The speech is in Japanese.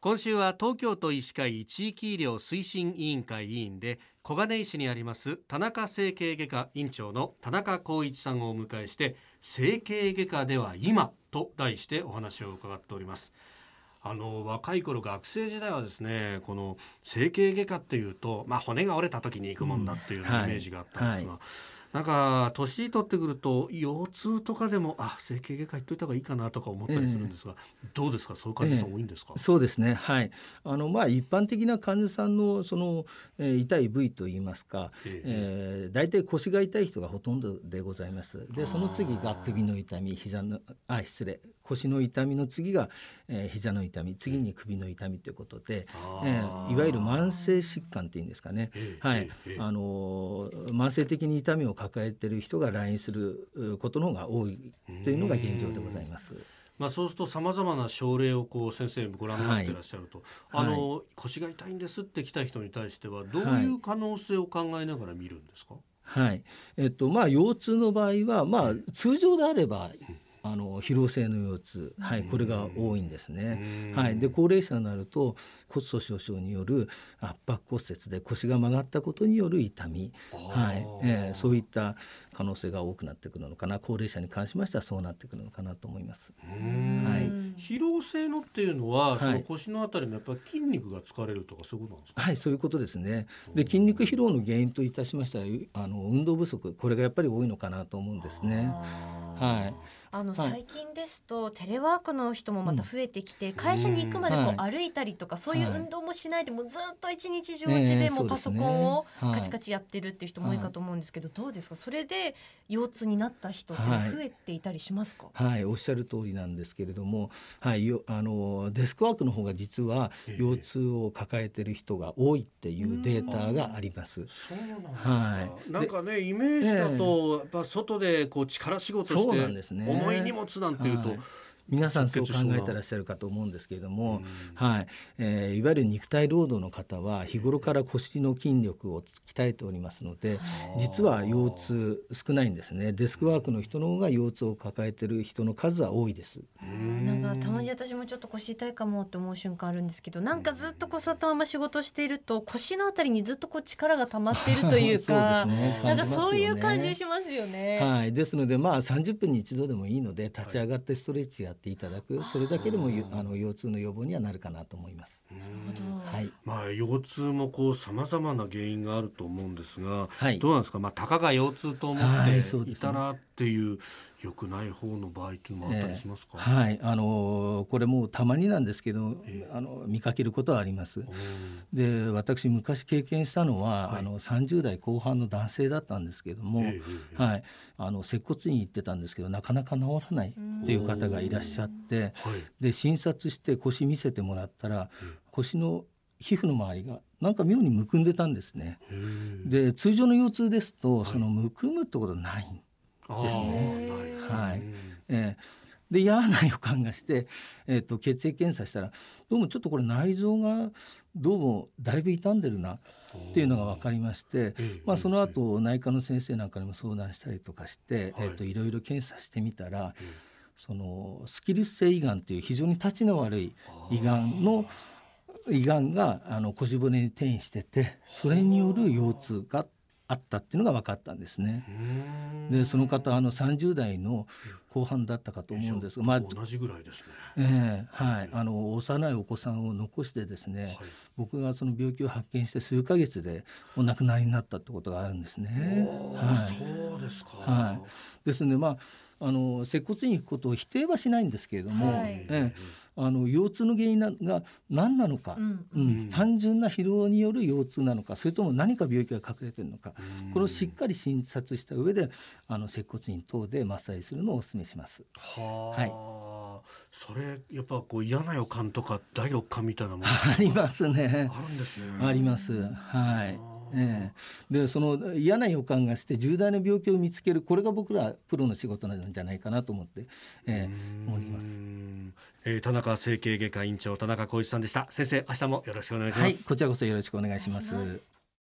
今週は東京都医師会地域医療推進委員会委員で小金井市にあります田中整形外科院長の田中光一さんをお迎えして整形外科では今と題してお話を伺っております。あの若い頃学生時代はですねこの整形外科っていうと、まあ、骨が折れた時に行くもんだっていうイメージがあったんですが、うんはいはい。なんか年取ってくると腰痛とかでもあ整形外科行っといた方がいいかなとか思ったりするんですが、えー、どうですか？そういう患者さん多いんですか、えー、そうですね。はい。あのまあ一般的な患者さんのその、えー、痛い部位といいますか、えー、えー、大体腰が痛い人がほとんどでございます。でその次が首の痛み膝のあ失礼。腰の痛みの次が、えー、膝の痛み次に首の痛みということで、えー、いわゆる慢性疾患っていうんですかね、はい、あの慢性的に痛みを抱えている人が来院することの方が多いというのが現状でございます。まあ、そうするとさまざまな症例をこう先生ご覧になっていらっしゃると、はい、あの、はい、腰が痛いんですって来た人に対してはどういう可能性を考えながら見るんですか、はい、えっとまあ腰痛の場合はまあ通常であればあの疲労性の腰痛、はい、これが多いんですね。はい、で高齢者になると骨粗しょう症による圧迫骨折で腰が曲がったことによる痛み、はい。えー、そういった可能性が多くなってくるのかな。高齢者に関しましてはそうなってくるのかなと思います。はい、疲労性のっていうのは、その腰のあたりのやっぱり筋肉が疲れるとかそういうことなんですか？はいそういうことですね。で筋肉疲労の原因といたしましてはあの運動不足。これがやっぱり多いのかなと思うんですね。はい、あの最近ですと、テレワークの人もまた増えてきて、会社に行くまでこう歩いたりとか、そういう運動もしないでもずっと一日中うちでもパソコンをカチカチやってるっていう人も多いかと思うんですけど、どうですか？それで腰痛になった人って増えていたりしますか、はい、おっしゃる通りなんですけれども、はい、あのデスクワークの方が実は腰痛を抱えてる人が多いっていうデータがあります。そうなんですか、はい、なんかねイメージだと、やっぱ外でこう力仕事して重い荷物なんていうと、皆さんそう考えてらっしゃるかと思うんですけれども、はい。えー、いわゆる肉体労働の方は日頃から腰の筋力を鍛えておりますので実は腰痛少ないんですね。デスクワークの人の方が腰痛を抱えてる人の数は多いです。なんかたまに私もちょっと腰痛いかもって思う瞬間あるんですけどなんかずっとこう座ったまま仕事していると腰のあたりにずっとこう力が溜まっているというかね、なんかそういう感じしますよね。はい、ですのでまあ30分に一度でもいいので立ち上がってストレッチやっていただくそれだけでもあの腰痛の予防にはなるかなと思います。はい、まあ腰痛もこうさまざまな原因があると思うんですが、はい、どうなんですか？まあたかが腰痛と思っていたらっていう良くない方の場合っていうのもあったりしますか？えー、はい、あのこれもたまになんですけど、えー、あの見かけることはあります。で、私昔経験したのは、はい、あの30代後半の男性だったんですけども、えー、はい、あの接骨院行ってたんですけどなかなか治らないっていう方がいらっしゃって、で診察して腰見せてもらったら、腰の皮膚の周りがなんか妙にむくんでたんですね。で通常の腰痛ですと、そのむくむってことはないんですね。はい、えー、で嫌な予感がして、えーと、血液検査したらどうもちょっとこれ内臓がどうもだいぶ傷んでるなっていうのが分かりまして、まあ、その後内科の先生なんかにも相談したりとかして、えーと、いろいろ検査してみたら、そのスキルス性胃がんっていう非常にたちの悪い胃がんの胃がんがあの腰骨に転移しててそれによる腰痛があったっていうのが分かったんですね。でその方あの30代の後半だったかと思うんですが、まあ同じぐらいですね。えー、はいあの幼いお子さんを残してですね、はい、僕がその病気を発見して数ヶ月でお亡くなりになったってことがあるんですね。はい、そうですか。はい。ですのでまああの接骨院に行くことを否定はしないんですけれども、はい、えあの腰痛の原因が何なのか、うん、うん、単純な疲労による腰痛なのかそれとも何か病気が隠れているのか、これをしっかり診察した上であの接骨院等でマッサージするのをお勧めします。ははいそれやっぱこう嫌な予感とか第六感みたいなもの ありますね。あるんですね。あります。はい。ええ、でその嫌な予感がして重大な病気を見つけるこれが僕らプロの仕事なんじゃないかなと思って、ええ、思います、えー、田中整形外科院長田中浩一さんでした。先生明日もよろしくお願いします、はい、こちらこそよろしくお願いします